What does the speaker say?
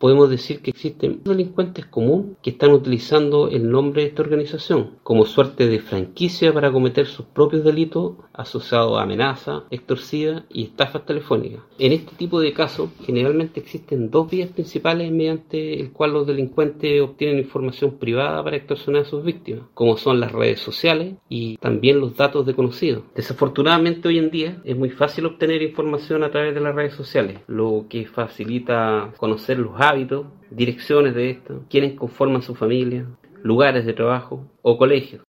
podemos decir que existen delincuentes comunes que están utilizando el nombre de esta organización como suerte de franquicia para cometer sus propios delitos asociados a amenaza, extorsiva y estafas telefónicas. En este tipo de casos, generalmente existen dos vías principales mediante el cual los delincuentes obtienen información privada para extorsionar a sus víctimas, como son las redes sociales y también los datos de conocidos. Desafortunadamente hoy en día es muy fácil obtener información a través de las redes sociales, lo que facilita conocer los hábitos, direcciones de esto, quienes conforman su familia, lugares de trabajo o colegios.